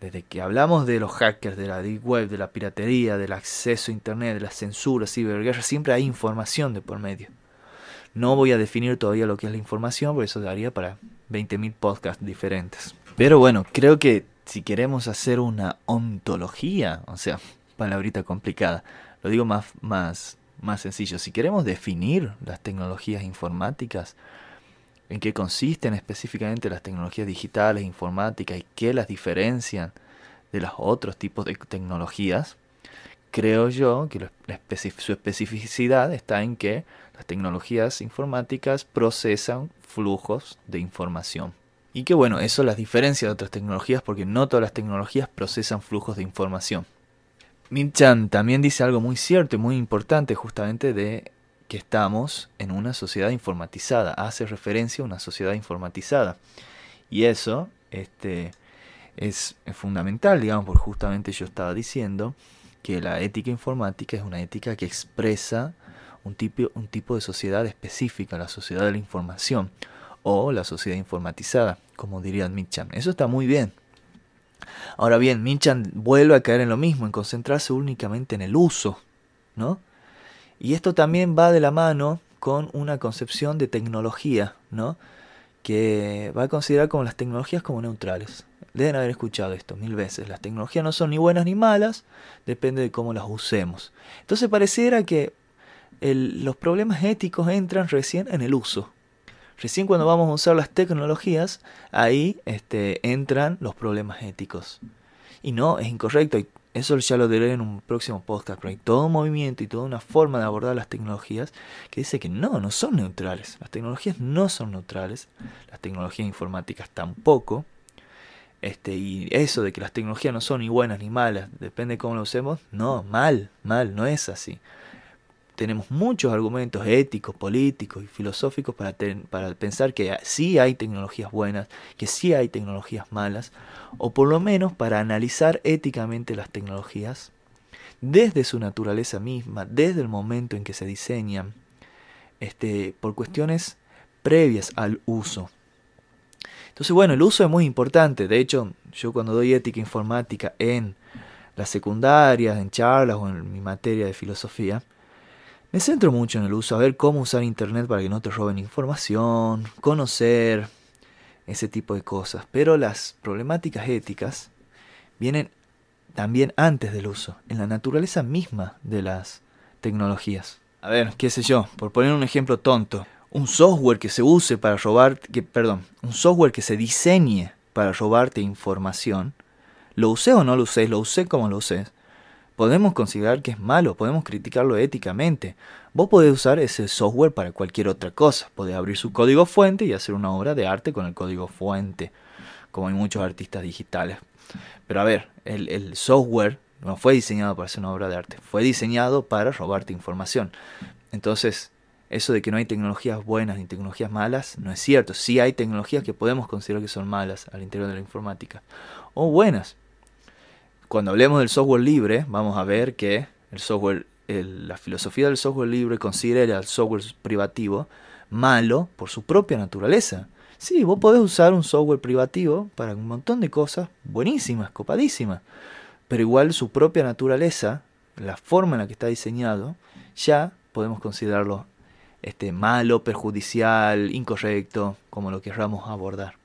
Desde que hablamos de los hackers, de la deep web, de la piratería, del acceso a internet, de la censura, ciberguerra, siempre hay información de por medio. No voy a definir todavía lo que es la información, porque eso daría para 20.000 podcasts diferentes. Pero bueno, creo que si queremos hacer una ontología, o sea, palabrita complicada, lo digo más, más más sencillo. Si queremos definir las tecnologías informáticas, en qué consisten específicamente las tecnologías digitales, informáticas y qué las diferencian de los otros tipos de tecnologías, creo yo que su especificidad está en que las tecnologías informáticas procesan flujos de información. Y que bueno, eso las diferencia de otras tecnologías porque no todas las tecnologías procesan flujos de información. Min-chan también dice algo muy cierto y muy importante justamente de que estamos en una sociedad informatizada. Hace referencia a una sociedad informatizada. Y eso este, es, fundamental, digamos, porque justamente yo estaba diciendo que la ética informática es una ética que expresa un tipo, un tipo de sociedad específica, la sociedad de la información o la sociedad informatizada, como diría Mitcham. Eso está muy bien, Ahora bien, Minchan vuelve a caer en lo mismo, en concentrarse únicamente en el uso, ¿no? Y esto también va de la mano con una concepción de tecnología, ¿no? Que va a considerar como las tecnologías como neutrales. Deben haber escuchado esto mil veces. Las tecnologías no son ni buenas ni malas, depende de cómo las usemos. Entonces pareciera que los problemas éticos entran recién en el uso, Recién cuando vamos a usar las tecnologías, ahí este, entran los problemas éticos. Y no, es incorrecto. Eso ya lo diré en un próximo podcast, pero hay todo un movimiento y toda una forma de abordar las tecnologías que dice que no, no son neutrales. Las tecnologías no son neutrales, las tecnologías informáticas tampoco. Este, y eso de que las tecnologías no son ni buenas ni malas, depende de cómo lo usemos, no, mal, mal, no es así tenemos muchos argumentos éticos, políticos y filosóficos para, pensar que sí hay tecnologías buenas, que sí hay tecnologías malas, o por lo menos para analizar éticamente las tecnologías desde su naturaleza misma, desde el momento en que se diseñan, este, por cuestiones previas al uso. Entonces, bueno, el uso es muy importante. De hecho, yo cuando doy ética informática en las secundarias, en charlas o en mi materia de filosofía, me centro mucho en el uso, a ver cómo usar Internet para que no te roben información, conocer ese tipo de cosas. Pero las problemáticas éticas vienen también antes del uso, en la naturaleza misma de las tecnologías. A ver, qué sé yo, por poner un ejemplo tonto, un software que se use para robar, que, perdón, un software que se diseñe para robarte información, lo usé o no lo usé, lo usé como lo usé, podemos considerar que es malo, podemos criticarlo éticamente. Vos podés usar ese software para cualquier otra cosa. Podés abrir su código fuente y hacer una obra de arte con el código fuente, como hay muchos artistas digitales. Pero a ver, el, software no fue diseñado para hacer una obra de arte, fue diseñado para robarte información. Entonces, eso de que no hay tecnologías buenas ni tecnologías malas no es cierto. Sí hay tecnologías que podemos considerar que son malas al interior de la informática, o buenas, cuando hablemos del software libre, vamos a ver que el software, la filosofía del software libre considera el software privativo malo por su propia naturaleza. Sí, vos podés usar un software privativo para un montón de cosas buenísimas, copadísimas, pero igual su propia naturaleza, la forma en la que está diseñado, ya podemos considerarlo este, malo, perjudicial, incorrecto, como lo querramos abordar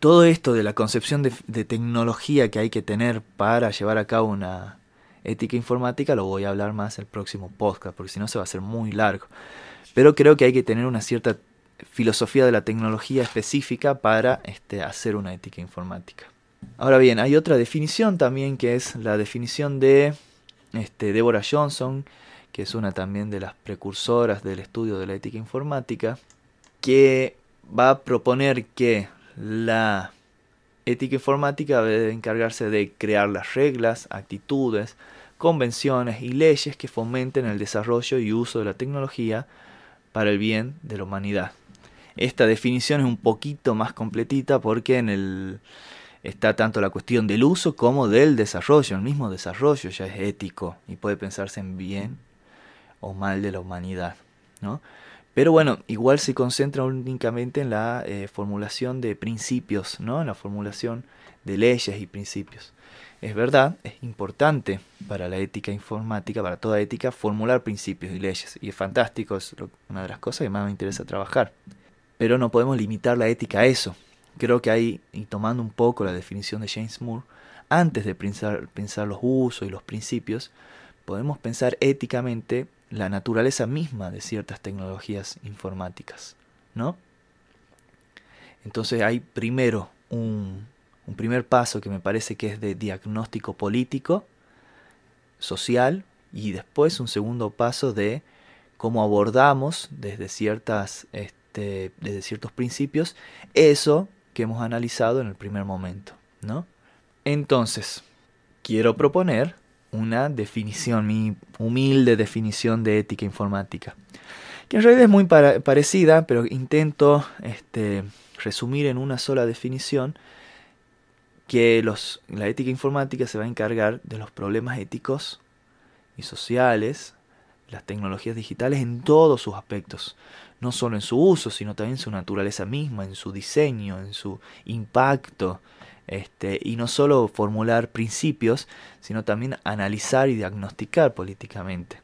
todo esto de la concepción de, tecnología que hay que tener para llevar a cabo una ética informática lo voy a hablar más el próximo podcast, porque si no se va a hacer muy largo. Pero creo que hay que tener una cierta filosofía de la tecnología específica para este, hacer una ética informática. Ahora bien, hay otra definición también que es la definición de este, Deborah Johnson, que es una también de las precursoras del estudio de la ética informática, que va a proponer que la ética informática debe encargarse de crear las reglas, actitudes, convenciones y leyes que fomenten el desarrollo y uso de la tecnología para el bien de la humanidad. Esta definición es un poquito más completita porque en el está tanto la cuestión del uso como del desarrollo. El mismo desarrollo ya es ético y puede pensarse en bien o mal de la humanidad. ¿no? Pero bueno, igual se concentra únicamente en la eh, formulación de principios, ¿no? En la formulación de leyes y principios. Es verdad, es importante para la ética informática, para toda ética, formular principios y leyes. Y es fantástico, es una de las cosas que más me interesa trabajar. Pero no podemos limitar la ética a eso. Creo que ahí, y tomando un poco la definición de James Moore, antes de pensar, pensar los usos y los principios, podemos pensar éticamente la naturaleza misma de ciertas tecnologías informáticas, ¿no? Entonces hay primero un, primer paso que me parece que es de diagnóstico político, social, y después un segundo paso de cómo abordamos desde, ciertas, este, desde ciertos principios eso que hemos analizado en el primer momento, ¿no? Entonces, quiero proponer una definición, mi humilde definición de ética informática, que en realidad es muy parecida, pero intento este, resumir en una sola definición que los, la ética informática se va a encargar de los problemas éticos y sociales, las tecnologías digitales en todos sus aspectos, no solo en su uso, sino también en su naturaleza misma, en su diseño, en su impacto, este, y no solo formular principios, sino también analizar y diagnosticar políticamente.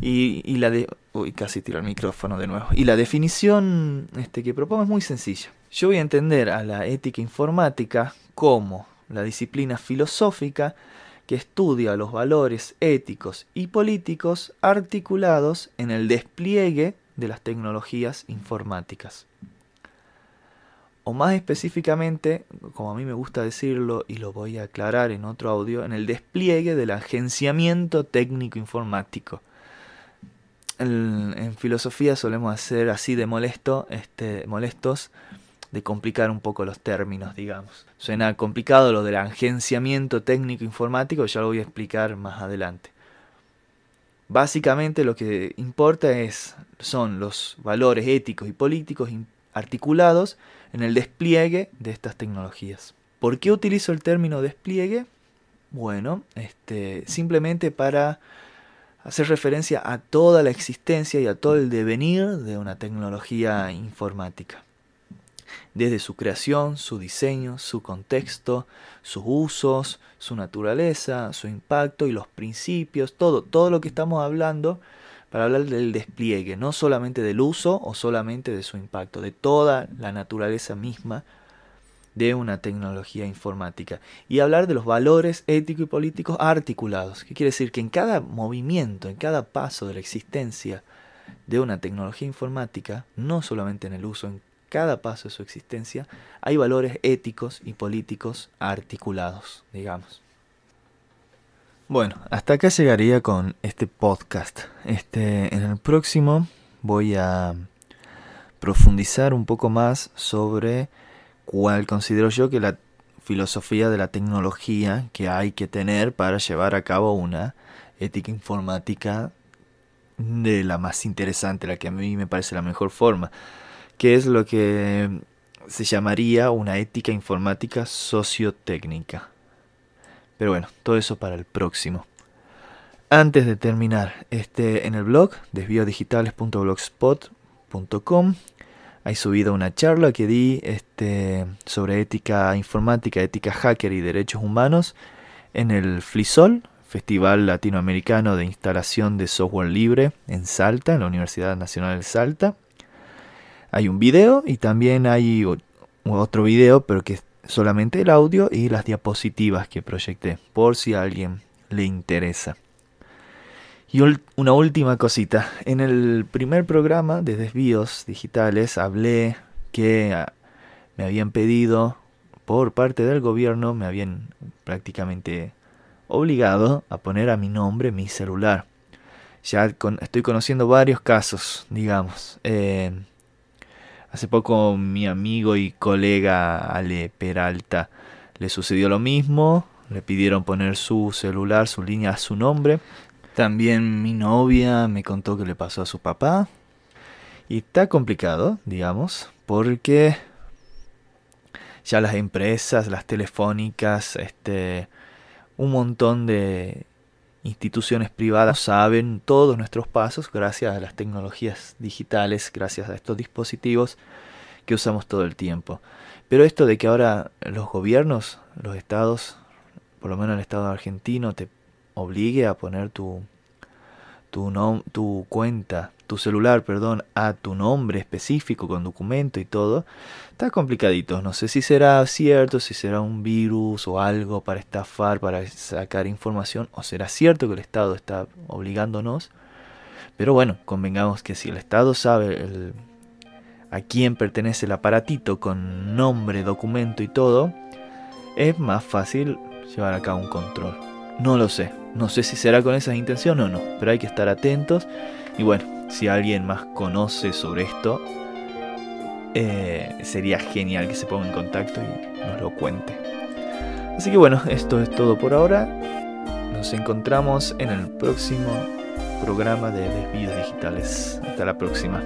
Y, la de, uy, casi tiro el micrófono de nuevo. Y la definición este, que propongo es muy sencilla. Yo voy a entender a la ética informática como la disciplina filosófica que estudia los valores éticos y políticos articulados en el despliegue de las tecnologías informáticas. O más específicamente, como a mí me gusta decirlo y lo voy a aclarar en otro audio, en el despliegue del agenciamiento técnico informático. En, filosofía solemos hacer así de molesto, este, molestos, de complicar un poco los términos, digamos. Suena complicado lo del agenciamiento técnico informático, ya lo voy a explicar más adelante. Básicamente lo que importa es, son los valores éticos y políticos articulados en el despliegue de estas tecnologías. ¿Por qué utilizo el término despliegue? Bueno, este, simplemente para hacer referencia a toda la existencia y a todo el devenir de una tecnología informática. Desde su creación, su diseño, su contexto, sus usos, su naturaleza, su impacto y los principios, todo, todo lo que estamos hablando para hablar del despliegue, no solamente del uso o solamente de su impacto, de toda la naturaleza misma de una tecnología informática. Y hablar de los valores éticos y políticos articulados, que quiere decir que en cada movimiento, en cada paso de la existencia de una tecnología informática, no solamente en el uso, en cada paso de su existencia, hay valores éticos y políticos articulados, digamos. Bueno, hasta acá llegaría con este podcast. Este, en el próximo voy a profundizar un poco más sobre cuál considero yo que la filosofía de la tecnología que hay que tener para llevar a cabo una ética informática de la más interesante, la que a mí me parece la mejor forma, que es lo que se llamaría una ética informática sociotécnica. Pero bueno, todo eso para el próximo. Antes de terminar, este, en el blog desviodigitales.blogspot.com hay subido una charla que di este, sobre ética informática, ética hacker y derechos humanos en el FLISOL, Festival Latinoamericano de Instalación de Software Libre en Salta, en la Universidad Nacional de Salta. Hay un video y también hay otro video, pero que solamente el audio y las diapositivas que proyecté, por si a alguien le interesa. Y una última cosita. En el primer programa de desvíos digitales hablé que ah, me habían pedido por parte del gobierno, me habían prácticamente obligado a poner a mi nombre mi celular. Ya estoy conociendo varios casos, digamos. Eh, Hace poco mi amigo y colega Ale Peralta le sucedió lo mismo, le pidieron poner su celular, su línea su nombre. También mi novia me contó que le pasó a su papá. Y está complicado, digamos, porque ya las empresas, las telefónicas, este, un montón de instituciones privadas saben todos nuestros pasos gracias a las tecnologías digitales, gracias a estos dispositivos que usamos todo el tiempo. Pero esto de que ahora los gobiernos, los estados, por lo menos el estado argentino, te obligue a poner tu, tu, tu cuenta, tu celular, perdón, a tu nombre específico con documento y todo, está complicadito. No sé si será cierto, si será un virus o algo para estafar, para sacar información, o será cierto que el Estado está obligándonos. Pero bueno, convengamos que si el Estado sabe a quién pertenece el aparatito con nombre, documento y todo, es más fácil llevar a cabo un control. No lo sé, no sé si será con esa intención o no, pero hay que estar atentos. Y bueno, si alguien más conoce sobre esto, eh, sería genial que se ponga en contacto y nos lo cuente. Así que bueno, esto es todo por ahora. Nos encontramos en el próximo programa de Desvíos Digitales. Hasta la próxima.